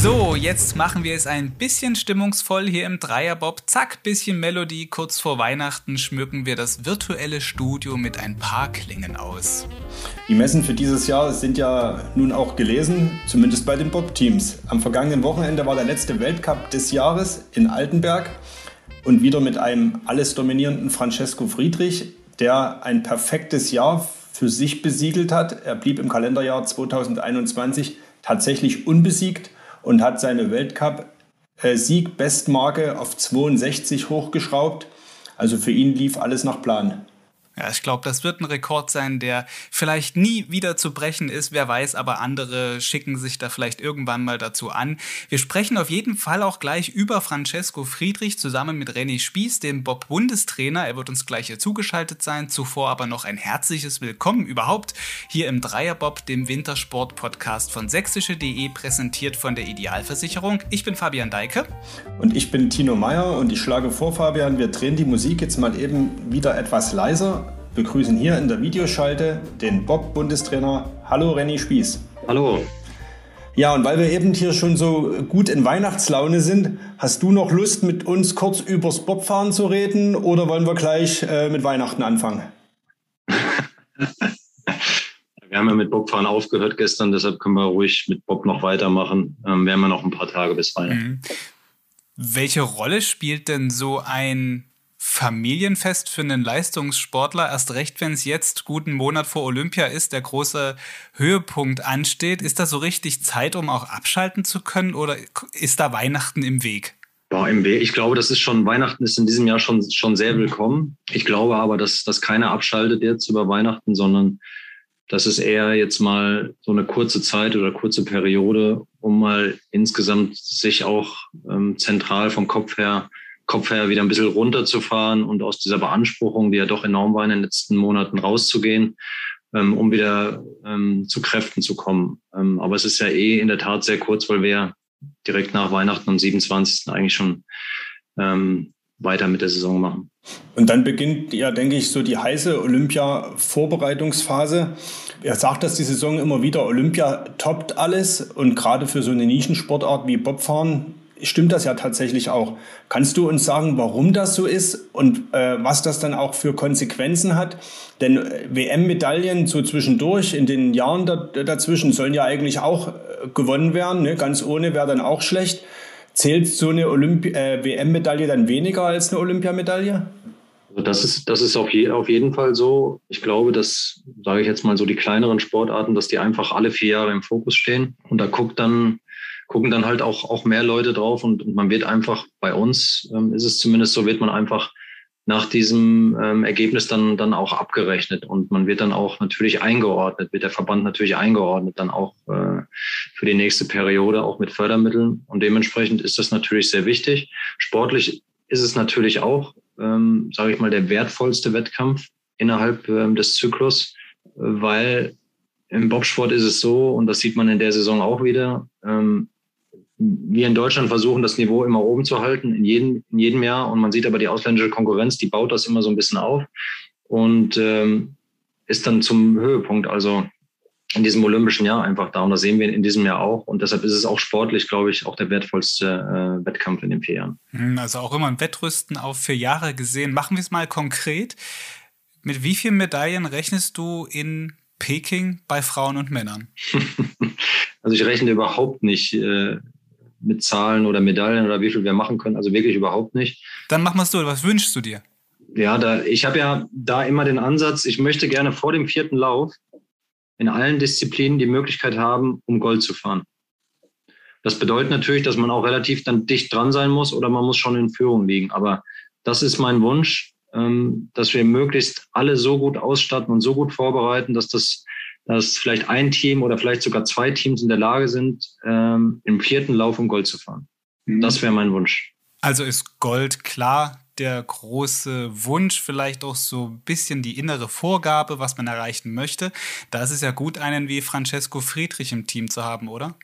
So, jetzt machen wir es ein bisschen stimmungsvoll hier im Dreierbob. Zack, bisschen Melodie. Kurz vor Weihnachten schmücken wir das virtuelle Studio mit ein paar Klingen aus. Die Messen für dieses Jahr sind ja nun auch gelesen, zumindest bei den Bob-Teams. Am vergangenen Wochenende war der letzte Weltcup des Jahres in Altenberg und wieder mit einem alles dominierenden Francesco Friedrich, der ein perfektes Jahr für sich besiegelt hat. Er blieb im Kalenderjahr 2021 tatsächlich unbesiegt und hat seine Weltcup-Sieg-Bestmarke auf 62 hochgeschraubt. Also für ihn lief alles nach Plan. Ja, ich glaube, das wird ein Rekord sein, der vielleicht nie wieder zu brechen ist. Wer weiß, aber andere schicken sich da vielleicht irgendwann mal dazu an. Wir sprechen auf jeden Fall auch gleich über Francesco Friedrich zusammen mit René Spieß, dem Bob-Bundestrainer. Er wird uns gleich hier zugeschaltet sein. Zuvor aber noch ein herzliches Willkommen überhaupt hier im Dreierbob, dem Wintersport-Podcast von sächsische.de, präsentiert von der Idealversicherung. Ich bin Fabian Deike. Und ich bin Tino Meyer und ich schlage vor, Fabian, wir drehen die Musik jetzt mal eben wieder etwas leiser begrüßen hier in der Videoschalte den Bob-Bundestrainer. Hallo Renny Spieß. Hallo. Ja, und weil wir eben hier schon so gut in Weihnachtslaune sind, hast du noch Lust, mit uns kurz übers Bobfahren zu reden oder wollen wir gleich äh, mit Weihnachten anfangen? wir haben ja mit Bobfahren aufgehört gestern, deshalb können wir ruhig mit Bob noch weitermachen. Ähm, wir haben ja noch ein paar Tage bis Weihnachten. Mhm. Welche Rolle spielt denn so ein Familienfest für einen Leistungssportler, erst recht, wenn es jetzt guten Monat vor Olympia ist, der große Höhepunkt ansteht. Ist da so richtig Zeit, um auch abschalten zu können oder ist da Weihnachten im Weg? Ich glaube, das ist schon, Weihnachten ist in diesem Jahr schon, schon sehr willkommen. Ich glaube aber, dass, dass keiner abschaltet jetzt über Weihnachten, sondern das ist eher jetzt mal so eine kurze Zeit oder kurze Periode, um mal insgesamt sich auch ähm, zentral vom Kopf her Kopf her wieder ein bisschen runterzufahren und aus dieser Beanspruchung, die ja doch enorm war in den letzten Monaten, rauszugehen, ähm, um wieder ähm, zu Kräften zu kommen. Ähm, aber es ist ja eh in der Tat sehr kurz, weil wir direkt nach Weihnachten am 27. eigentlich schon ähm, weiter mit der Saison machen. Und dann beginnt ja, denke ich, so die heiße Olympia-Vorbereitungsphase. Er sagt dass die Saison immer wieder, Olympia toppt alles und gerade für so eine Nischensportart wie Bobfahren stimmt das ja tatsächlich auch. Kannst du uns sagen, warum das so ist und äh, was das dann auch für Konsequenzen hat? Denn äh, WM-Medaillen so zwischendurch, in den Jahren da, dazwischen, sollen ja eigentlich auch äh, gewonnen werden. Ne? Ganz ohne wäre dann auch schlecht. Zählt so eine äh, WM-Medaille dann weniger als eine Olympiamedaille? Also das ist, das ist auf, je, auf jeden Fall so. Ich glaube, dass, sage ich jetzt mal so, die kleineren Sportarten, dass die einfach alle vier Jahre im Fokus stehen. Und da guckt dann gucken dann halt auch, auch mehr Leute drauf und, und man wird einfach, bei uns ähm, ist es zumindest so, wird man einfach nach diesem ähm, Ergebnis dann, dann auch abgerechnet und man wird dann auch natürlich eingeordnet, wird der Verband natürlich eingeordnet, dann auch äh, für die nächste Periode auch mit Fördermitteln und dementsprechend ist das natürlich sehr wichtig. Sportlich ist es natürlich auch, ähm, sage ich mal, der wertvollste Wettkampf innerhalb ähm, des Zyklus, weil im Bobsport ist es so, und das sieht man in der Saison auch wieder, ähm, wir in Deutschland versuchen, das Niveau immer oben zu halten, in jedem, in jedem Jahr. Und man sieht aber die ausländische Konkurrenz, die baut das immer so ein bisschen auf und ähm, ist dann zum Höhepunkt, also in diesem olympischen Jahr einfach da. Und das sehen wir in diesem Jahr auch. Und deshalb ist es auch sportlich, glaube ich, auch der wertvollste äh, Wettkampf in den vier Jahren. Hm, also auch immer ein Wettrüsten auf vier Jahre gesehen. Machen wir es mal konkret. Mit wie vielen Medaillen rechnest du in Peking bei Frauen und Männern? also ich rechne überhaupt nicht äh, mit Zahlen oder Medaillen oder wie viel wir machen können. Also wirklich überhaupt nicht. Dann mach mal so. Was wünschst du dir? Ja, da, ich habe ja da immer den Ansatz, ich möchte gerne vor dem vierten Lauf in allen Disziplinen die Möglichkeit haben, um Gold zu fahren. Das bedeutet natürlich, dass man auch relativ dann dicht dran sein muss oder man muss schon in Führung liegen. Aber das ist mein Wunsch, ähm, dass wir möglichst alle so gut ausstatten und so gut vorbereiten, dass das dass vielleicht ein Team oder vielleicht sogar zwei Teams in der Lage sind, ähm, im vierten Lauf um Gold zu fahren. Mhm. Das wäre mein Wunsch. Also ist Gold klar der große Wunsch, vielleicht auch so ein bisschen die innere Vorgabe, was man erreichen möchte. Da ist es ja gut, einen wie Francesco Friedrich im Team zu haben, oder?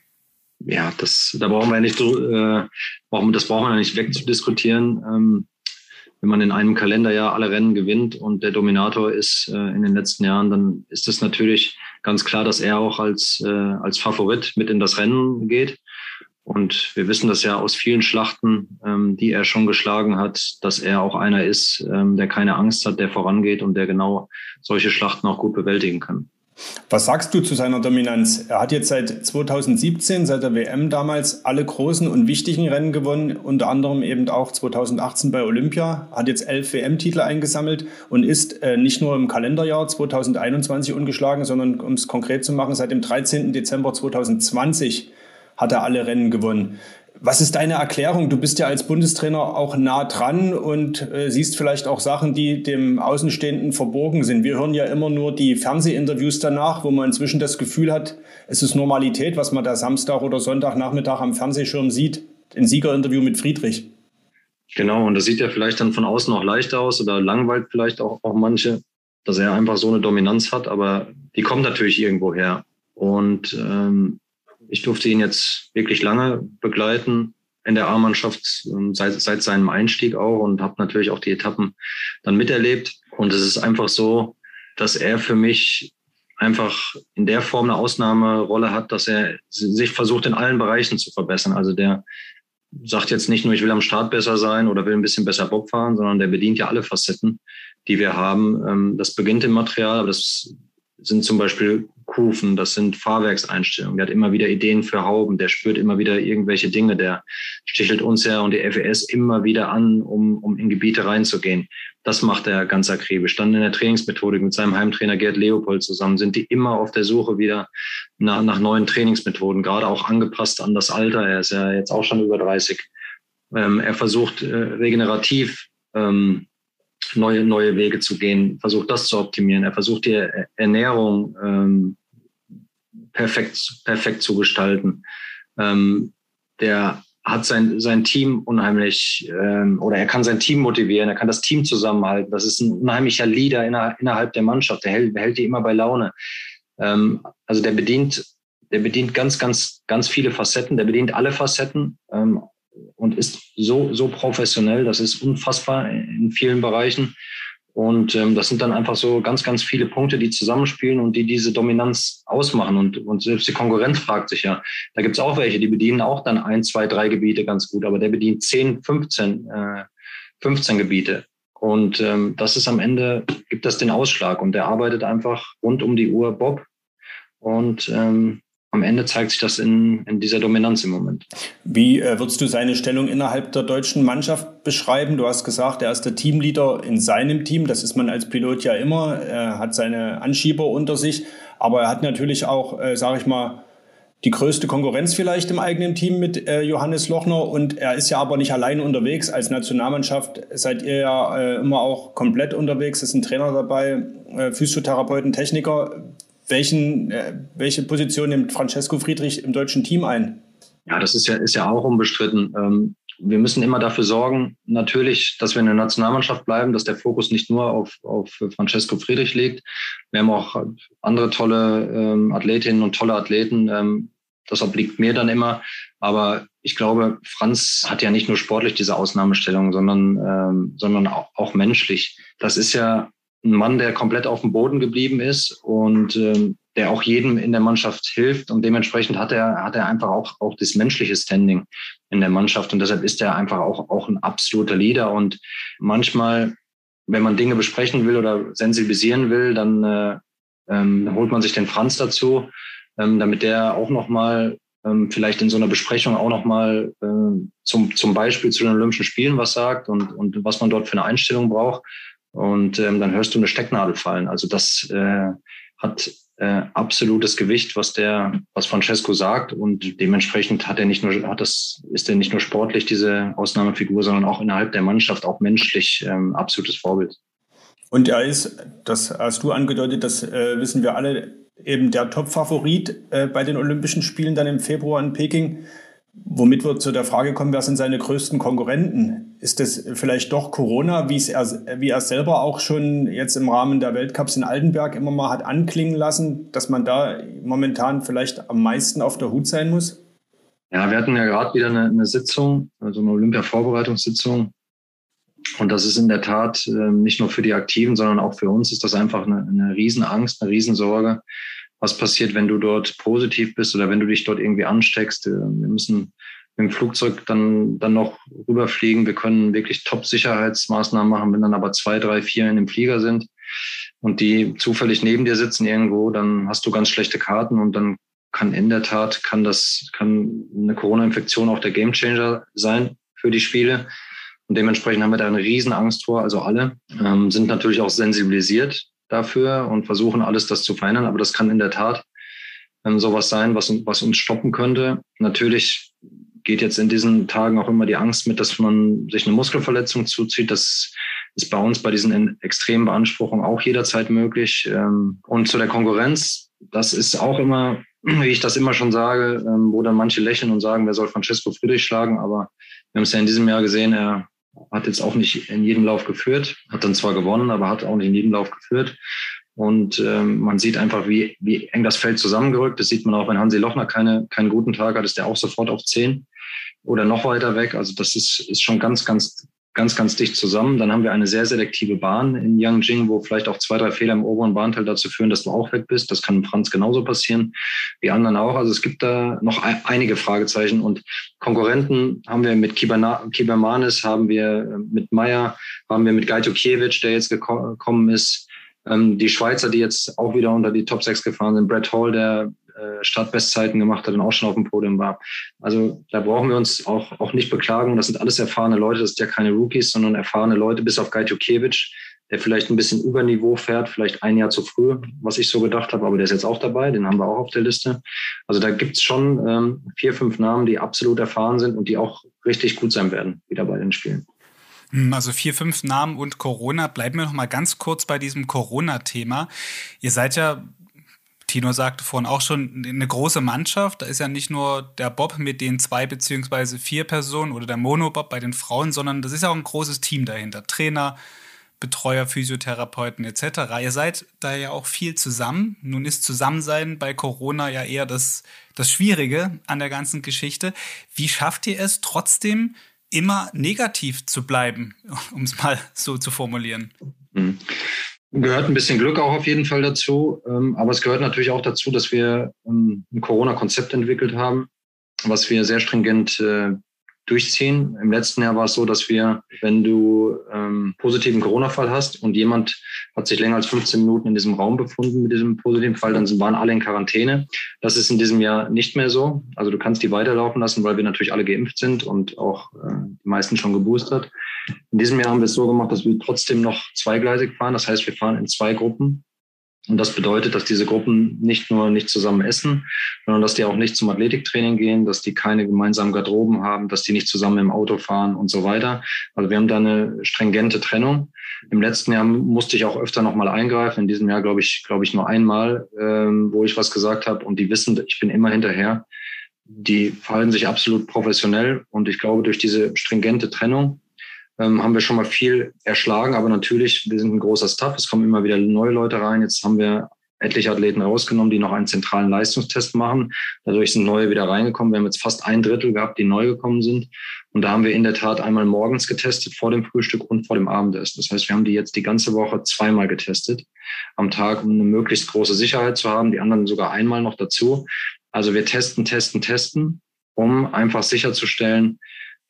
Ja, das, da brauchen wir nicht so, äh, brauchen, das brauchen wir nicht wegzudiskutieren. Ähm, wenn man in einem Kalenderjahr alle Rennen gewinnt und der Dominator ist äh, in den letzten Jahren, dann ist es natürlich ganz klar, dass er auch als, äh, als Favorit mit in das Rennen geht. Und wir wissen das ja aus vielen Schlachten, ähm, die er schon geschlagen hat, dass er auch einer ist, ähm, der keine Angst hat, der vorangeht und der genau solche Schlachten auch gut bewältigen kann. Was sagst du zu seiner Dominanz? Er hat jetzt seit 2017, seit der WM damals, alle großen und wichtigen Rennen gewonnen, unter anderem eben auch 2018 bei Olympia, hat jetzt elf WM-Titel eingesammelt und ist äh, nicht nur im Kalenderjahr 2021 ungeschlagen, sondern um es konkret zu machen, seit dem 13. Dezember 2020 hat er alle Rennen gewonnen. Was ist deine Erklärung? Du bist ja als Bundestrainer auch nah dran und äh, siehst vielleicht auch Sachen, die dem Außenstehenden verborgen sind. Wir hören ja immer nur die Fernsehinterviews danach, wo man inzwischen das Gefühl hat, es ist Normalität, was man da Samstag oder Sonntagnachmittag am Fernsehschirm sieht. Ein Siegerinterview mit Friedrich. Genau, und das sieht ja vielleicht dann von außen auch leicht aus oder langweilt vielleicht auch, auch manche, dass er einfach so eine Dominanz hat, aber die kommt natürlich irgendwo her. Und ähm, ich durfte ihn jetzt wirklich lange begleiten in der A-Mannschaft ähm, seit, seit seinem Einstieg auch und habe natürlich auch die Etappen dann miterlebt. Und es ist einfach so, dass er für mich einfach in der Form eine Ausnahmerolle hat, dass er sich versucht, in allen Bereichen zu verbessern. Also der sagt jetzt nicht nur, ich will am Start besser sein oder will ein bisschen besser Bob fahren, sondern der bedient ja alle Facetten, die wir haben. Ähm, das beginnt im Material, aber das sind zum Beispiel Kufen, das sind Fahrwerkseinstellungen. Der hat immer wieder Ideen für Hauben, der spürt immer wieder irgendwelche Dinge, der stichelt uns ja und die FES immer wieder an, um, um in Gebiete reinzugehen. Das macht er ganz akribisch. Dann in der Trainingsmethodik mit seinem Heimtrainer Gerd Leopold zusammen sind die immer auf der Suche wieder nach, nach neuen Trainingsmethoden, gerade auch angepasst an das Alter. Er ist ja jetzt auch schon über 30. Ähm, er versucht äh, regenerativ ähm, neue, neue Wege zu gehen, versucht das zu optimieren. Er versucht die Ernährung ähm, perfekt, perfekt zu gestalten. Ähm, der hat sein, sein Team unheimlich, ähm, oder er kann sein Team motivieren, er kann das Team zusammenhalten. Das ist ein unheimlicher Leader inner, innerhalb der Mannschaft. Der hält, hält die immer bei Laune. Ähm, also der bedient, der bedient ganz, ganz, ganz viele Facetten. Der bedient alle Facetten. Ähm, und ist so, so professionell. Das ist unfassbar in vielen Bereichen. Und ähm, das sind dann einfach so ganz, ganz viele Punkte, die zusammenspielen und die diese Dominanz ausmachen. Und, und selbst die Konkurrenz fragt sich ja, da gibt es auch welche, die bedienen auch dann ein, zwei, drei Gebiete ganz gut, aber der bedient 10, 15, äh, 15 Gebiete. Und ähm, das ist am Ende, gibt das den Ausschlag. Und der arbeitet einfach rund um die Uhr Bob. Und ähm, am Ende zeigt sich das in, in dieser Dominanz im Moment. Wie äh, würdest du seine Stellung innerhalb der deutschen Mannschaft beschreiben? Du hast gesagt, er ist der Teamleader in seinem Team. Das ist man als Pilot ja immer. Er hat seine Anschieber unter sich. Aber er hat natürlich auch, äh, sage ich mal, die größte Konkurrenz vielleicht im eigenen Team mit äh, Johannes Lochner. Und er ist ja aber nicht allein unterwegs. Als Nationalmannschaft seid ihr ja äh, immer auch komplett unterwegs. Es sind Trainer dabei, äh, Physiotherapeuten, Techniker. Welchen, äh, welche Position nimmt Francesco Friedrich im deutschen Team ein? Ja, das ist ja, ist ja auch unbestritten. Ähm, wir müssen immer dafür sorgen, natürlich, dass wir in der Nationalmannschaft bleiben, dass der Fokus nicht nur auf, auf Francesco Friedrich liegt. Wir haben auch andere tolle ähm, Athletinnen und tolle Athleten. Ähm, das obliegt mir dann immer. Aber ich glaube, Franz hat ja nicht nur sportlich diese Ausnahmestellung, sondern, ähm, sondern auch, auch menschlich. Das ist ja ein Mann, der komplett auf dem Boden geblieben ist und ähm, der auch jedem in der Mannschaft hilft. Und dementsprechend hat er, hat er einfach auch, auch das menschliche Standing in der Mannschaft. Und deshalb ist er einfach auch, auch ein absoluter Leader. Und manchmal, wenn man Dinge besprechen will oder sensibilisieren will, dann äh, ähm, holt man sich den Franz dazu, ähm, damit der auch nochmal ähm, vielleicht in so einer Besprechung auch nochmal äh, zum, zum Beispiel zu den Olympischen Spielen was sagt und, und was man dort für eine Einstellung braucht und ähm, dann hörst du eine Stecknadel fallen. Also das äh, hat äh, absolutes Gewicht, was der, was Francesco sagt und dementsprechend hat er nicht nur, hat das, ist er nicht nur sportlich diese Ausnahmefigur, sondern auch innerhalb der Mannschaft auch menschlich ähm, absolutes Vorbild. Und er ist, das hast du angedeutet, das äh, wissen wir alle, eben der Top-Favorit äh, bei den Olympischen Spielen dann im Februar in Peking. Womit wir zu der Frage kommen, wer sind seine größten Konkurrenten? Ist es vielleicht doch Corona, wie es er, wie er selber auch schon jetzt im Rahmen der Weltcups in Altenberg immer mal hat anklingen lassen, dass man da momentan vielleicht am meisten auf der Hut sein muss? Ja, wir hatten ja gerade wieder eine, eine, Sitzung, also eine Olympia-Vorbereitungssitzung. Und das ist in der Tat äh, nicht nur für die Aktiven, sondern auch für uns ist das einfach eine, eine Riesenangst, eine Riesensorge. Was passiert, wenn du dort positiv bist oder wenn du dich dort irgendwie ansteckst? Äh, wir müssen mit dem Flugzeug dann, dann noch rüberfliegen. Wir können wirklich Top-Sicherheitsmaßnahmen machen, wenn dann aber zwei, drei, vier in dem Flieger sind und die zufällig neben dir sitzen irgendwo, dann hast du ganz schlechte Karten und dann kann in der Tat, kann das, kann eine Corona-Infektion auch der Gamechanger sein für die Spiele. Und dementsprechend haben wir da eine riesen Angst vor. Also alle ähm, sind natürlich auch sensibilisiert dafür und versuchen alles das zu verhindern. Aber das kann in der Tat ähm, sowas sein, was, was uns stoppen könnte. Natürlich geht jetzt in diesen Tagen auch immer die Angst mit, dass man sich eine Muskelverletzung zuzieht. Das ist bei uns bei diesen extremen Beanspruchungen auch jederzeit möglich. Ähm, und zu der Konkurrenz, das ist auch immer, wie ich das immer schon sage, ähm, wo dann manche lächeln und sagen, wer soll Francesco Friedrich schlagen, aber wir haben es ja in diesem Jahr gesehen, er hat jetzt auch nicht in jedem Lauf geführt, hat dann zwar gewonnen, aber hat auch nicht in jedem Lauf geführt. Und ähm, man sieht einfach, wie, wie eng das Feld zusammengerückt. Das sieht man auch, wenn Hansi Lochner keine, keinen guten Tag hat, ist der auch sofort auf 10 oder noch weiter weg. Also das ist, ist schon ganz, ganz, ganz, ganz dicht zusammen. Dann haben wir eine sehr selektive Bahn in Yangjing, wo vielleicht auch zwei, drei Fehler im oberen Bahnteil dazu führen, dass du auch weg bist. Das kann Franz genauso passieren, wie anderen auch. Also es gibt da noch einige Fragezeichen und Konkurrenten haben wir mit Kibermanis, haben wir äh, mit Meyer, haben wir mit Gaito Kiewicz, der jetzt gekommen ist. Ähm, die Schweizer, die jetzt auch wieder unter die Top 6 gefahren sind, Brett Hall, der Startbestzeiten gemacht hat und auch schon auf dem Podium war. Also da brauchen wir uns auch, auch nicht beklagen. Das sind alles erfahrene Leute, das sind ja keine Rookies, sondern erfahrene Leute, bis auf Gajtukiewicz, der vielleicht ein bisschen über Niveau fährt, vielleicht ein Jahr zu früh, was ich so gedacht habe, aber der ist jetzt auch dabei, den haben wir auch auf der Liste. Also da gibt's schon ähm, vier, fünf Namen, die absolut erfahren sind und die auch richtig gut sein werden, wieder bei den Spielen. Hm, also vier, fünf Namen und Corona. Bleiben wir noch mal ganz kurz bei diesem Corona-Thema. Ihr seid ja Tino sagte vorhin auch schon, eine große Mannschaft. Da ist ja nicht nur der Bob mit den zwei beziehungsweise vier Personen oder der Monobob bei den Frauen, sondern das ist auch ein großes Team dahinter. Trainer, Betreuer, Physiotherapeuten etc. Ihr seid da ja auch viel zusammen. Nun ist Zusammensein bei Corona ja eher das, das Schwierige an der ganzen Geschichte. Wie schafft ihr es trotzdem immer negativ zu bleiben, um es mal so zu formulieren? Gehört ein bisschen Glück auch auf jeden Fall dazu. Ähm, aber es gehört natürlich auch dazu, dass wir ähm, ein Corona-Konzept entwickelt haben, was wir sehr stringent äh, durchziehen. Im letzten Jahr war es so, dass wir, wenn du ähm, positiven Corona-Fall hast und jemand hat sich länger als 15 Minuten in diesem Raum befunden mit diesem positiven Fall, dann waren alle in Quarantäne. Das ist in diesem Jahr nicht mehr so. Also du kannst die weiterlaufen lassen, weil wir natürlich alle geimpft sind und auch äh, die meisten schon geboostert. In diesem Jahr haben wir es so gemacht, dass wir trotzdem noch zweigleisig fahren. Das heißt, wir fahren in zwei Gruppen. Und das bedeutet, dass diese Gruppen nicht nur nicht zusammen essen, sondern dass die auch nicht zum Athletiktraining gehen, dass die keine gemeinsamen Garderoben haben, dass die nicht zusammen im Auto fahren und so weiter. Also wir haben da eine stringente Trennung. Im letzten Jahr musste ich auch öfter nochmal eingreifen. In diesem Jahr glaube ich, glaube ich nur einmal, ähm, wo ich was gesagt habe. Und die wissen, ich bin immer hinterher. Die verhalten sich absolut professionell. Und ich glaube, durch diese stringente Trennung ähm, haben wir schon mal viel erschlagen. Aber natürlich, wir sind ein großer Staff. Es kommen immer wieder neue Leute rein. Jetzt haben wir etliche Athleten rausgenommen, die noch einen zentralen Leistungstest machen. Dadurch sind neue wieder reingekommen. Wir haben jetzt fast ein Drittel gehabt, die neu gekommen sind. Und da haben wir in der Tat einmal morgens getestet, vor dem Frühstück und vor dem Abendessen. Das heißt, wir haben die jetzt die ganze Woche zweimal getestet am Tag, um eine möglichst große Sicherheit zu haben. Die anderen sogar einmal noch dazu. Also wir testen, testen, testen, um einfach sicherzustellen,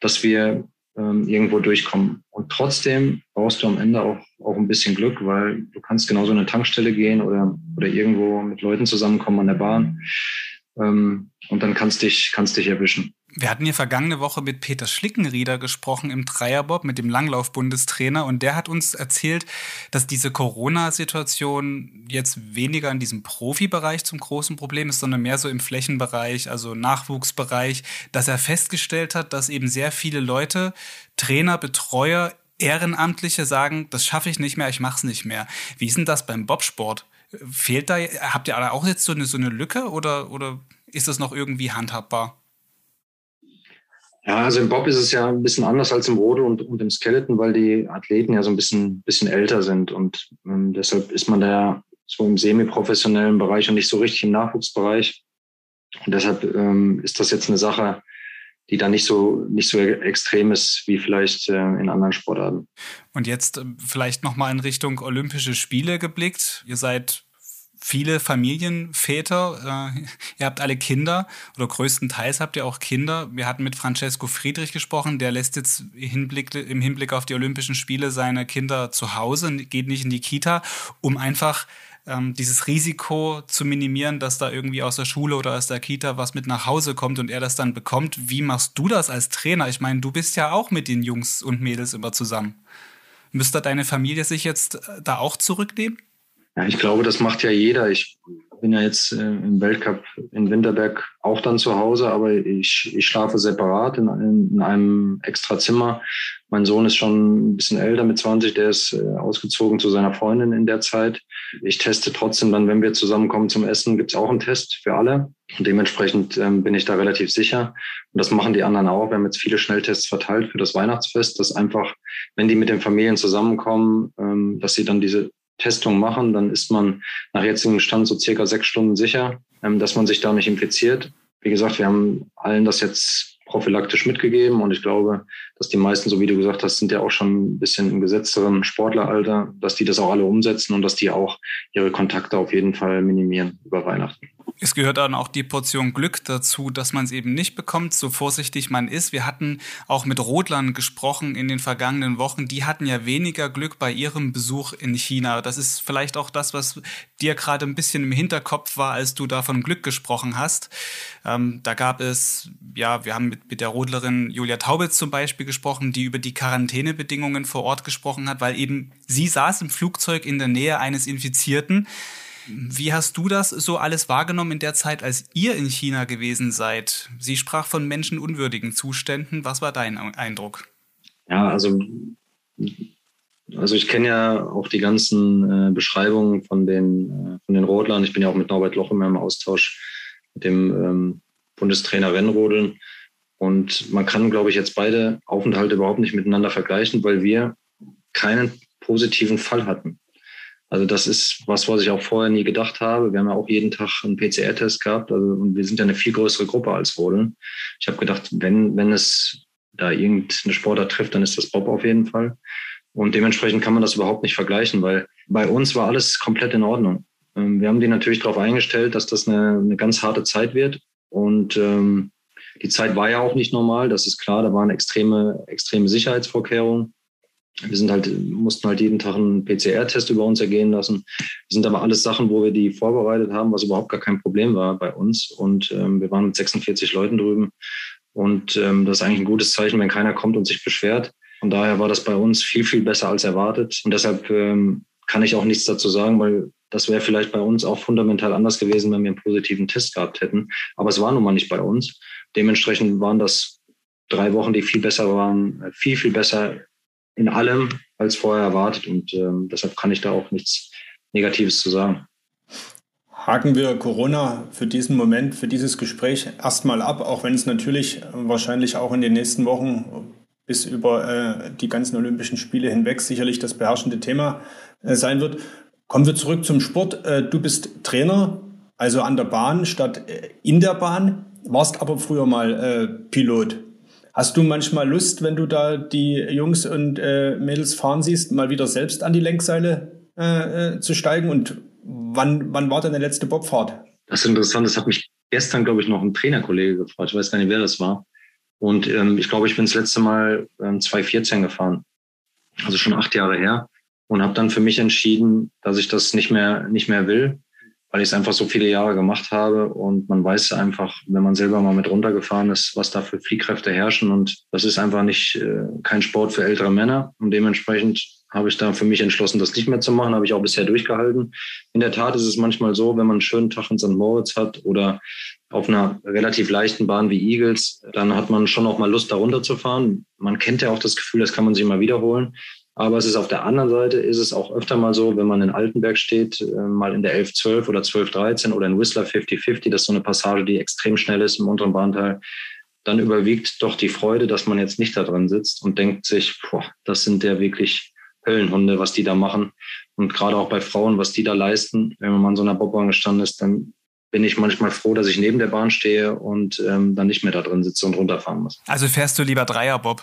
dass wir ähm, irgendwo durchkommen. Und trotzdem brauchst du am Ende auch, auch ein bisschen Glück, weil du kannst genauso in eine Tankstelle gehen oder, oder irgendwo mit Leuten zusammenkommen an der Bahn. Ähm, und dann kannst dich, kannst dich erwischen. Wir hatten hier vergangene Woche mit Peter Schlickenrieder gesprochen im Dreierbob mit dem Langlaufbundestrainer und der hat uns erzählt, dass diese Corona-Situation jetzt weniger in diesem Profibereich zum großen Problem ist, sondern mehr so im Flächenbereich, also Nachwuchsbereich, dass er festgestellt hat, dass eben sehr viele Leute, Trainer, Betreuer, Ehrenamtliche sagen, das schaffe ich nicht mehr, ich mache es nicht mehr. Wie ist denn das beim Bobsport? Fehlt da, habt ihr da auch jetzt so eine, so eine Lücke oder, oder ist das noch irgendwie handhabbar? Ja, also im Bob ist es ja ein bisschen anders als im Rodel und, und im Skeleton, weil die Athleten ja so ein bisschen, bisschen älter sind und ähm, deshalb ist man da so im semi-professionellen Bereich und nicht so richtig im Nachwuchsbereich. Und deshalb ähm, ist das jetzt eine Sache, die dann nicht so, nicht so extrem ist wie vielleicht äh, in anderen Sportarten. Und jetzt äh, vielleicht nochmal in Richtung Olympische Spiele geblickt. Ihr seid viele Familienväter, äh, ihr habt alle Kinder oder größtenteils habt ihr auch Kinder. Wir hatten mit Francesco Friedrich gesprochen, der lässt jetzt Hinblick, im Hinblick auf die Olympischen Spiele seine Kinder zu Hause, geht nicht in die Kita, um einfach ähm, dieses Risiko zu minimieren, dass da irgendwie aus der Schule oder aus der Kita was mit nach Hause kommt und er das dann bekommt. Wie machst du das als Trainer? Ich meine, du bist ja auch mit den Jungs und Mädels immer zusammen. Müsste deine Familie sich jetzt äh, da auch zurücknehmen? Ja, ich glaube, das macht ja jeder. Ich bin ja jetzt äh, im Weltcup in Winterberg auch dann zu Hause, aber ich, ich schlafe separat in, in, in einem extra Zimmer. Mein Sohn ist schon ein bisschen älter mit 20, der ist äh, ausgezogen zu seiner Freundin in der Zeit. Ich teste trotzdem dann, wenn wir zusammenkommen zum Essen, gibt es auch einen Test für alle. Und dementsprechend ähm, bin ich da relativ sicher. Und das machen die anderen auch. Wir haben jetzt viele Schnelltests verteilt für das Weihnachtsfest, dass einfach, wenn die mit den Familien zusammenkommen, ähm, dass sie dann diese Testung machen, dann ist man nach jetzigem Stand so circa sechs Stunden sicher, ähm, dass man sich da nicht infiziert. Wie gesagt, wir haben allen das jetzt prophylaktisch mitgegeben und ich glaube, dass die meisten, so wie du gesagt hast, sind ja auch schon ein bisschen im gesetzteren Sportleralter, dass die das auch alle umsetzen und dass die auch ihre Kontakte auf jeden Fall minimieren über Weihnachten. Es gehört dann auch die Portion Glück dazu, dass man es eben nicht bekommt, so vorsichtig man ist. Wir hatten auch mit Rodlern gesprochen in den vergangenen Wochen. Die hatten ja weniger Glück bei ihrem Besuch in China. Das ist vielleicht auch das, was dir gerade ein bisschen im Hinterkopf war, als du da von Glück gesprochen hast. Ähm, da gab es, ja, wir haben mit, mit der Rodlerin Julia Taubitz zum Beispiel gesprochen, die über die Quarantänebedingungen vor Ort gesprochen hat, weil eben sie saß im Flugzeug in der Nähe eines Infizierten. Wie hast du das so alles wahrgenommen in der Zeit, als ihr in China gewesen seid? Sie sprach von menschenunwürdigen Zuständen. Was war dein Eindruck? Ja, also, also ich kenne ja auch die ganzen äh, Beschreibungen von den, äh, von den Rodlern. Ich bin ja auch mit Norbert Loch immer im Austausch mit dem ähm, Bundestrainer Rennrodeln. Und man kann, glaube ich, jetzt beide Aufenthalte überhaupt nicht miteinander vergleichen, weil wir keinen positiven Fall hatten. Also das ist was, was ich auch vorher nie gedacht habe. Wir haben ja auch jeden Tag einen PCR-Test gehabt. Also, und wir sind ja eine viel größere Gruppe als Rodeln. Ich habe gedacht, wenn, wenn es da irgendeine Sportart trifft, dann ist das Bob auf jeden Fall. Und dementsprechend kann man das überhaupt nicht vergleichen, weil bei uns war alles komplett in Ordnung. Ähm, wir haben die natürlich darauf eingestellt, dass das eine, eine ganz harte Zeit wird. Und ähm, die Zeit war ja auch nicht normal, das ist klar. Da waren extreme, extreme Sicherheitsvorkehrungen. Wir sind halt, mussten halt jeden Tag einen PCR-Test über uns ergehen lassen. Das sind aber alles Sachen, wo wir die vorbereitet haben, was überhaupt gar kein Problem war bei uns. Und ähm, wir waren mit 46 Leuten drüben. Und ähm, das ist eigentlich ein gutes Zeichen, wenn keiner kommt und sich beschwert. Von daher war das bei uns viel, viel besser als erwartet. Und deshalb ähm, kann ich auch nichts dazu sagen, weil das wäre vielleicht bei uns auch fundamental anders gewesen, wenn wir einen positiven Test gehabt hätten. Aber es war nun mal nicht bei uns. Dementsprechend waren das drei Wochen, die viel besser waren, viel, viel besser in allem als vorher erwartet. Und ähm, deshalb kann ich da auch nichts Negatives zu sagen. Haken wir Corona für diesen Moment, für dieses Gespräch erstmal ab, auch wenn es natürlich wahrscheinlich auch in den nächsten Wochen bis über äh, die ganzen Olympischen Spiele hinweg sicherlich das beherrschende Thema äh, sein wird. Kommen wir zurück zum Sport. Äh, du bist Trainer, also an der Bahn statt äh, in der Bahn, warst aber früher mal äh, Pilot. Hast du manchmal Lust, wenn du da die Jungs und äh, Mädels fahren siehst, mal wieder selbst an die Lenkseile äh, äh, zu steigen? Und wann, wann war der letzte Bobfahrt? Das ist interessant. Das hat mich gestern, glaube ich, noch ein Trainerkollege gefragt. Ich weiß gar nicht, wer das war. Und ähm, ich glaube, ich bin das letzte Mal ähm, 2014 gefahren. Also schon acht Jahre her. Und habe dann für mich entschieden, dass ich das nicht mehr, nicht mehr will weil ich es einfach so viele Jahre gemacht habe und man weiß einfach, wenn man selber mal mit runtergefahren ist, was da für Fliehkräfte herrschen und das ist einfach nicht äh, kein Sport für ältere Männer und dementsprechend habe ich da für mich entschlossen, das nicht mehr zu machen, habe ich auch bisher durchgehalten. In der Tat ist es manchmal so, wenn man einen schönen Tag in St. Moritz hat oder auf einer relativ leichten Bahn wie Eagles, dann hat man schon auch mal Lust, da runterzufahren. Man kennt ja auch das Gefühl, das kann man sich mal wiederholen. Aber es ist auf der anderen Seite, ist es auch öfter mal so, wenn man in Altenberg steht, äh, mal in der 1112 oder 1213 oder in Whistler 5050, das ist so eine Passage, die extrem schnell ist im unteren Bahnteil, dann überwiegt doch die Freude, dass man jetzt nicht da drin sitzt und denkt sich, boah, das sind ja wirklich Höllenhunde, was die da machen. Und gerade auch bei Frauen, was die da leisten, wenn man mal in so einer Bobbahn gestanden ist, dann bin ich manchmal froh, dass ich neben der Bahn stehe und ähm, dann nicht mehr da drin sitze und runterfahren muss. Also fährst du lieber Dreier, Bob?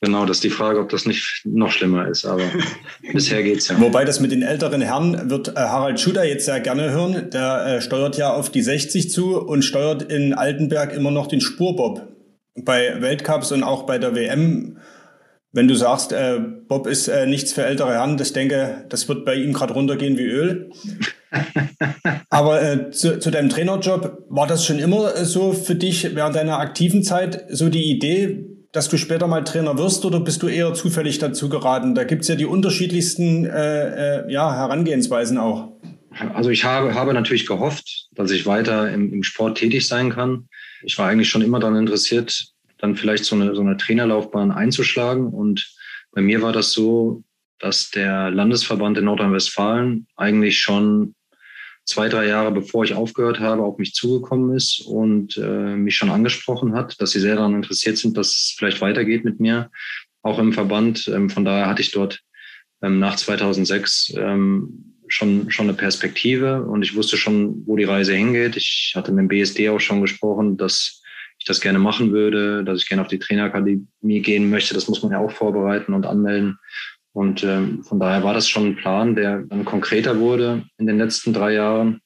Genau, das ist die Frage, ob das nicht noch schlimmer ist, aber bisher geht es ja. Wobei das mit den älteren Herren wird äh, Harald Schuder jetzt sehr gerne hören. Der äh, steuert ja auf die 60 zu und steuert in Altenberg immer noch den Spurbob. Bei Weltcups und auch bei der WM wenn du sagst, äh, Bob ist äh, nichts für ältere Herren, das denke, das wird bei ihm gerade runtergehen wie Öl. Aber äh, zu, zu, deinem Trainerjob, war das schon immer äh, so für dich während deiner aktiven Zeit so die Idee, dass du später mal Trainer wirst oder bist du eher zufällig dazu geraten? Da gibt's ja die unterschiedlichsten äh, äh, ja, Herangehensweisen auch. Also ich habe, habe natürlich gehofft, dass ich weiter im, im Sport tätig sein kann. Ich war eigentlich schon immer daran interessiert, dann vielleicht so eine, so eine Trainerlaufbahn einzuschlagen. Und bei mir war das so, dass der Landesverband in Nordrhein-Westfalen eigentlich schon zwei, drei Jahre bevor ich aufgehört habe, auf mich zugekommen ist und äh, mich schon angesprochen hat, dass sie sehr daran interessiert sind, dass es vielleicht weitergeht mit mir, auch im Verband. Ähm, von daher hatte ich dort ähm, nach 2006 ähm, schon, schon eine Perspektive und ich wusste schon, wo die Reise hingeht. Ich hatte mit dem BSD auch schon gesprochen, dass ich das gerne machen würde, dass ich gerne auf die Trainerakademie gehen möchte. Das muss man ja auch vorbereiten und anmelden. Und ähm, von daher war das schon ein Plan, der dann konkreter wurde in den letzten drei Jahren.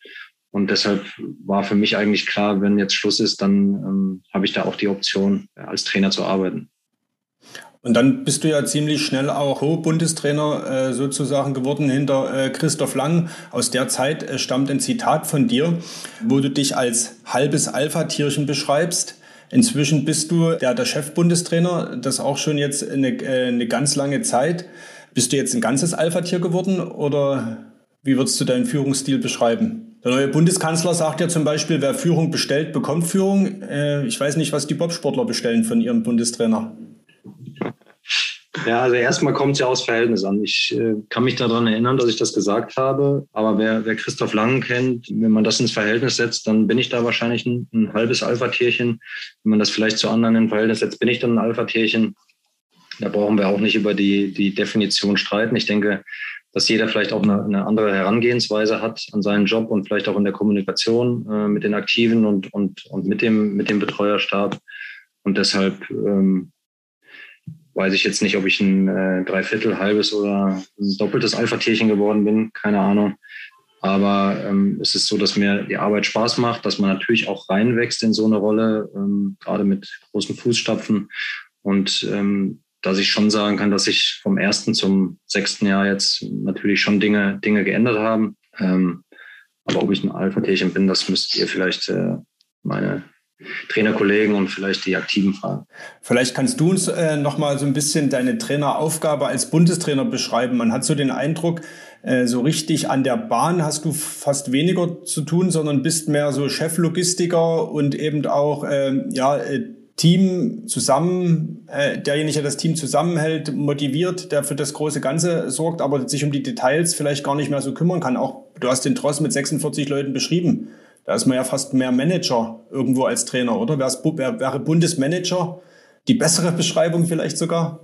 Und deshalb war für mich eigentlich klar, wenn jetzt Schluss ist, dann ähm, habe ich da auch die Option, als Trainer zu arbeiten. Und dann bist du ja ziemlich schnell auch Co-Bundestrainer äh, sozusagen geworden hinter äh, Christoph Lang. Aus der Zeit äh, stammt ein Zitat von dir, wo du dich als halbes Alpha-Tierchen beschreibst. Inzwischen bist du der, der Chefbundestrainer, das auch schon jetzt eine, äh, eine ganz lange Zeit. Bist du jetzt ein ganzes Alpha-Tier geworden oder wie würdest du deinen Führungsstil beschreiben? Der neue Bundeskanzler sagt ja zum Beispiel, wer Führung bestellt, bekommt Führung. Äh, ich weiß nicht, was die Bobsportler bestellen von ihrem Bundestrainer. Ja, also erstmal kommt es ja aus Verhältnis an. Ich äh, kann mich daran erinnern, dass ich das gesagt habe. Aber wer, wer Christoph Langen kennt, wenn man das ins Verhältnis setzt, dann bin ich da wahrscheinlich ein, ein halbes Alpha-Tierchen. Wenn man das vielleicht zu anderen in Verhältnis setzt, bin ich dann ein Alpha-Tierchen. Da brauchen wir auch nicht über die, die Definition streiten. Ich denke, dass jeder vielleicht auch eine, eine andere Herangehensweise hat an seinen Job und vielleicht auch in der Kommunikation äh, mit den Aktiven und, und, und mit, dem, mit dem Betreuerstab. Und deshalb ähm, weiß ich jetzt nicht, ob ich ein äh, Dreiviertel, halbes oder ein doppeltes Alpha-Tierchen geworden bin, keine Ahnung. Aber ähm, es ist so, dass mir die Arbeit Spaß macht, dass man natürlich auch reinwächst in so eine Rolle, ähm, gerade mit großen Fußstapfen. Und ähm, dass ich schon sagen kann, dass sich vom ersten zum sechsten Jahr jetzt natürlich schon Dinge, Dinge geändert haben. Ähm, aber ob ich ein Alpha-Tierchen bin, das müsst ihr vielleicht äh, meine Trainerkollegen und vielleicht die Aktiven fragen. Vielleicht kannst du uns äh, noch mal so ein bisschen deine Traineraufgabe als Bundestrainer beschreiben. Man hat so den Eindruck, äh, so richtig an der Bahn hast du fast weniger zu tun, sondern bist mehr so Cheflogistiker und eben auch äh, ja Team zusammen, äh, derjenige, der das Team zusammenhält, motiviert, der für das große Ganze sorgt, aber sich um die Details vielleicht gar nicht mehr so kümmern kann. Auch du hast den Tross mit 46 Leuten beschrieben. Da ist man ja fast mehr Manager irgendwo als Trainer, oder? Wäre, wäre Bundesmanager die bessere Beschreibung vielleicht sogar?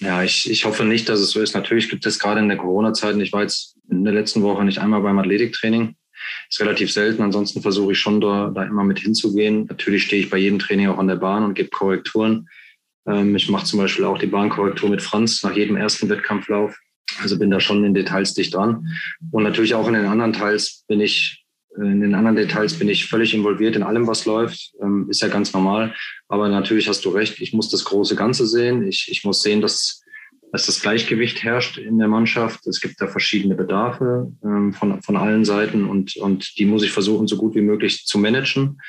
Ja, ich, ich hoffe nicht, dass es so ist. Natürlich gibt es gerade in der Corona-Zeit, ich war jetzt in der letzten Woche nicht einmal beim Athletiktraining. Ist relativ selten. Ansonsten versuche ich schon da, da immer mit hinzugehen. Natürlich stehe ich bei jedem Training auch an der Bahn und gebe Korrekturen. Ähm, ich mache zum Beispiel auch die Bahnkorrektur mit Franz nach jedem ersten Wettkampflauf. Also bin da schon in Details dicht dran. Und natürlich auch in den anderen Teils bin ich in den anderen Details bin ich völlig involviert in allem, was läuft. Ähm, ist ja ganz normal. Aber natürlich hast du recht, ich muss das große Ganze sehen. Ich, ich muss sehen, dass, dass das Gleichgewicht herrscht in der Mannschaft. Es gibt da verschiedene Bedarfe ähm, von, von allen Seiten und, und die muss ich versuchen, so gut wie möglich zu managen,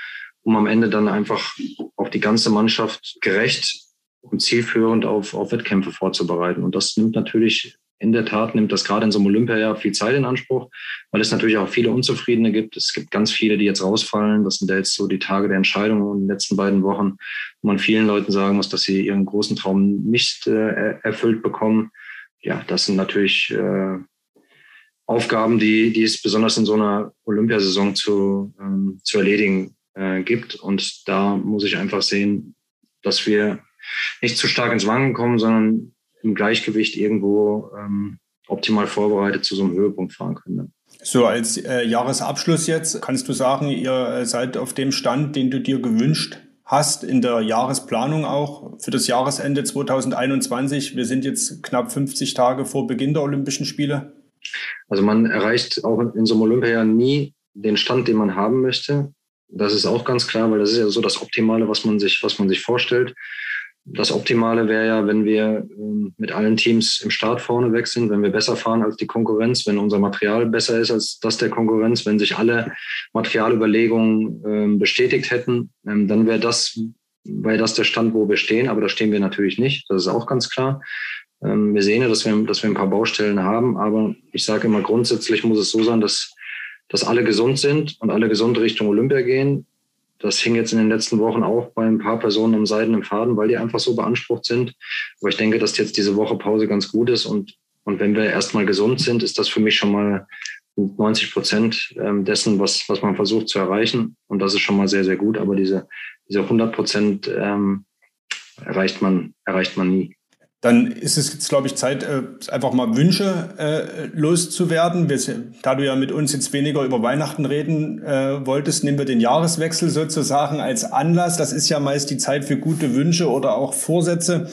um am Ende dann einfach auch die ganze Mannschaft gerecht und zielführend auf, auf Wettkämpfe vorzubereiten. Und das nimmt natürlich in der Tat nimmt das gerade in so einem Olympiajahr viel Zeit in Anspruch, weil es natürlich auch viele Unzufriedene gibt. Es gibt ganz viele, die jetzt rausfallen. Das sind ja jetzt so die Tage der Entscheidung in den letzten beiden Wochen, wo man vielen Leuten sagen muss, dass sie ihren großen Traum nicht äh, erfüllt bekommen. Ja, das sind natürlich äh, Aufgaben, die, die es besonders in so einer Olympiasaison zu, ähm, zu erledigen äh, gibt. Und da muss ich einfach sehen, dass wir nicht zu stark ins Wanken kommen, sondern im Gleichgewicht irgendwo ähm, optimal vorbereitet zu so einem Höhepunkt fahren können. So als äh, Jahresabschluss jetzt, kannst du sagen, ihr äh, seid auf dem Stand, den du dir gewünscht hast, in der Jahresplanung auch für das Jahresende 2021. Wir sind jetzt knapp 50 Tage vor Beginn der Olympischen Spiele. Also man erreicht auch in so einem Olympia nie den Stand, den man haben möchte. Das ist auch ganz klar, weil das ist ja so das Optimale, was man sich, was man sich vorstellt. Das Optimale wäre ja, wenn wir ähm, mit allen Teams im Start vorne weg sind, wenn wir besser fahren als die Konkurrenz, wenn unser Material besser ist als das der Konkurrenz, wenn sich alle Materialüberlegungen ähm, bestätigt hätten, ähm, dann wäre das, wäre das der Stand, wo wir stehen. Aber da stehen wir natürlich nicht. Das ist auch ganz klar. Wir sehen ja, dass wir, dass wir ein paar Baustellen haben. Aber ich sage immer, grundsätzlich muss es so sein, dass, dass alle gesund sind und alle gesund Richtung Olympia gehen das hing jetzt in den letzten Wochen auch bei ein paar Personen am seidenen Faden, weil die einfach so beansprucht sind. Aber ich denke, dass jetzt diese Woche Pause ganz gut ist. Und, und wenn wir erstmal gesund sind, ist das für mich schon mal 90 Prozent ähm, dessen, was, was man versucht zu erreichen. Und das ist schon mal sehr, sehr gut. Aber diese, diese 100 Prozent ähm, erreicht, man, erreicht man nie. Dann ist es jetzt, glaube ich, Zeit, äh, einfach mal Wünsche äh, loszuwerden. Wir, da du ja mit uns jetzt weniger über Weihnachten reden äh, wolltest, nehmen wir den Jahreswechsel sozusagen als Anlass. Das ist ja meist die Zeit für gute Wünsche oder auch Vorsätze.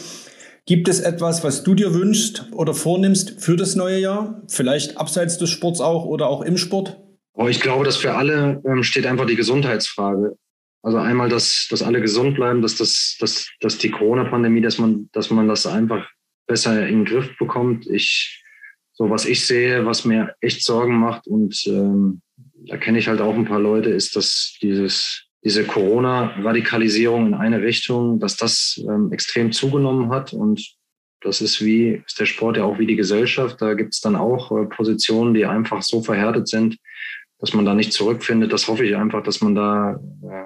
Gibt es etwas, was du dir wünschst oder vornimmst für das neue Jahr? Vielleicht abseits des Sports auch oder auch im Sport? Oh, ich glaube, dass für alle ähm, steht einfach die Gesundheitsfrage. Also einmal, dass, dass alle gesund bleiben, dass, das, dass, dass die Corona-Pandemie, dass man, dass man das einfach besser in den Griff bekommt. Ich, so was ich sehe, was mir echt Sorgen macht und ähm, da kenne ich halt auch ein paar Leute, ist, dass dieses, diese Corona-Radikalisierung in eine Richtung, dass das ähm, extrem zugenommen hat und das ist wie, ist der Sport ja auch wie die Gesellschaft. Da gibt es dann auch äh, Positionen, die einfach so verhärtet sind, dass man da nicht zurückfindet. Das hoffe ich einfach, dass man da äh,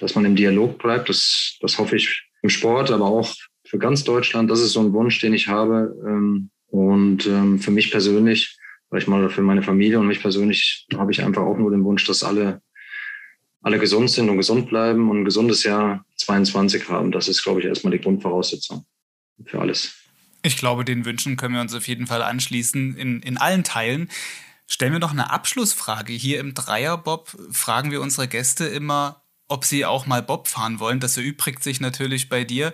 dass man im Dialog bleibt. Das, das hoffe ich im Sport, aber auch für ganz Deutschland. Das ist so ein Wunsch, den ich habe. Ähm, und ähm, für mich persönlich, weil ich mal für meine Familie und mich persönlich habe ich einfach auch nur den Wunsch, dass alle, alle gesund sind und gesund bleiben und ein gesundes Jahr 22 haben. Das ist, glaube ich, erstmal die Grundvoraussetzung für alles. Ich glaube, den Wünschen können wir uns auf jeden Fall anschließen in, in allen Teilen. Stellen wir noch eine Abschlussfrage. Hier im Dreierbob fragen wir unsere Gäste immer, ob sie auch mal Bob fahren wollen. Das erübrigt sich natürlich bei dir.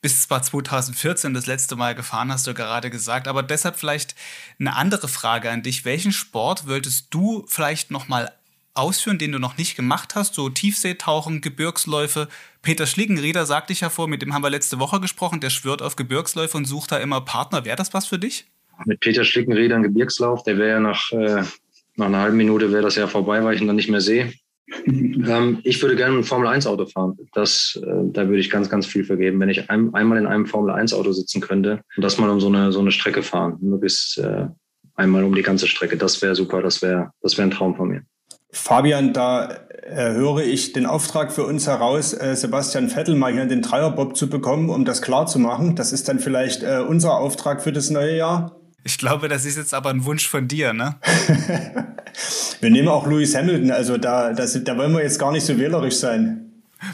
Bis zwar 2014 das letzte Mal gefahren, hast du gerade gesagt, aber deshalb vielleicht eine andere Frage an dich. Welchen Sport würdest du vielleicht noch mal ausführen, den du noch nicht gemacht hast? So Tiefseetauchen, Gebirgsläufe. Peter Schlickenrieder sagte ich ja vor, mit dem haben wir letzte Woche gesprochen, der schwört auf Gebirgsläufe und sucht da immer Partner. Wäre das was für dich? Mit Peter Schlickenrieder ein Gebirgslauf, der wäre ja nach, äh, nach einer halben Minute wäre das ja vorbei, weil ich ihn dann nicht mehr sehe. Ähm, ich würde gerne ein Formel-1-Auto fahren. Das, äh, da würde ich ganz, ganz viel vergeben, wenn ich ein, einmal in einem Formel-1-Auto sitzen könnte und das mal um so eine, so eine Strecke fahren. Nur bis äh, einmal um die ganze Strecke. Das wäre super. Das wäre das wäre ein Traum von mir. Fabian, da äh, höre ich den Auftrag für uns heraus, äh, Sebastian Vettel mal hier in den Dreierbob zu bekommen, um das klar zu machen. Das ist dann vielleicht äh, unser Auftrag für das neue Jahr. Ich glaube, das ist jetzt aber ein Wunsch von dir, ne? wir nehmen auch Lewis Hamilton, also da, das, da wollen wir jetzt gar nicht so wählerisch sein.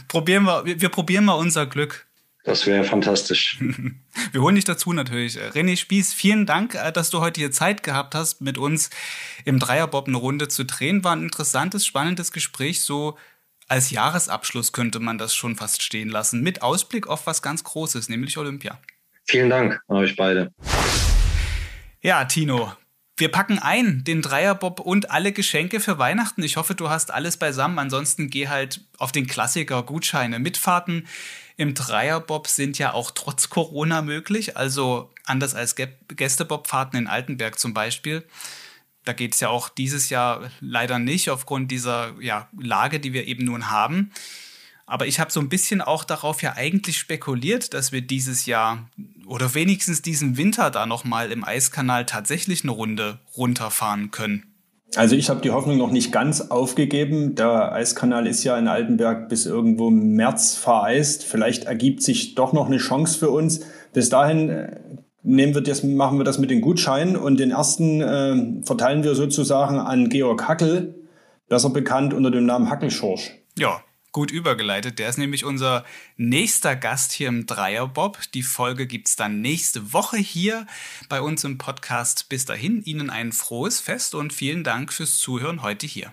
Probieren wir, wir, wir probieren mal unser Glück. Das wäre fantastisch. Wir holen dich dazu natürlich. René Spieß, vielen Dank, äh, dass du heute hier Zeit gehabt hast, mit uns im Dreierbob eine Runde zu drehen. War ein interessantes, spannendes Gespräch. So als Jahresabschluss könnte man das schon fast stehen lassen. Mit Ausblick auf was ganz Großes, nämlich Olympia. Vielen Dank an euch beide. Ja, Tino, wir packen ein den Dreierbob und alle Geschenke für Weihnachten. Ich hoffe, du hast alles beisammen. Ansonsten geh halt auf den Klassiker Gutscheine. Mitfahrten im Dreierbob sind ja auch trotz Corona möglich. Also anders als Gästebobfahrten in Altenberg zum Beispiel. Da geht es ja auch dieses Jahr leider nicht aufgrund dieser ja, Lage, die wir eben nun haben. Aber ich habe so ein bisschen auch darauf ja eigentlich spekuliert, dass wir dieses Jahr oder wenigstens diesen Winter da nochmal im Eiskanal tatsächlich eine Runde runterfahren können. Also ich habe die Hoffnung noch nicht ganz aufgegeben. Der Eiskanal ist ja in Altenberg bis irgendwo März vereist. Vielleicht ergibt sich doch noch eine Chance für uns. Bis dahin äh, nehmen wir das, machen wir das mit den Gutscheinen und den ersten äh, verteilen wir sozusagen an Georg Hackel, besser bekannt unter dem Namen Hackelschorsch. Ja, gut übergeleitet. Der ist nämlich unser nächster Gast hier im Dreierbob. Die Folge gibt es dann nächste Woche hier bei uns im Podcast. Bis dahin Ihnen ein frohes Fest und vielen Dank fürs Zuhören heute hier.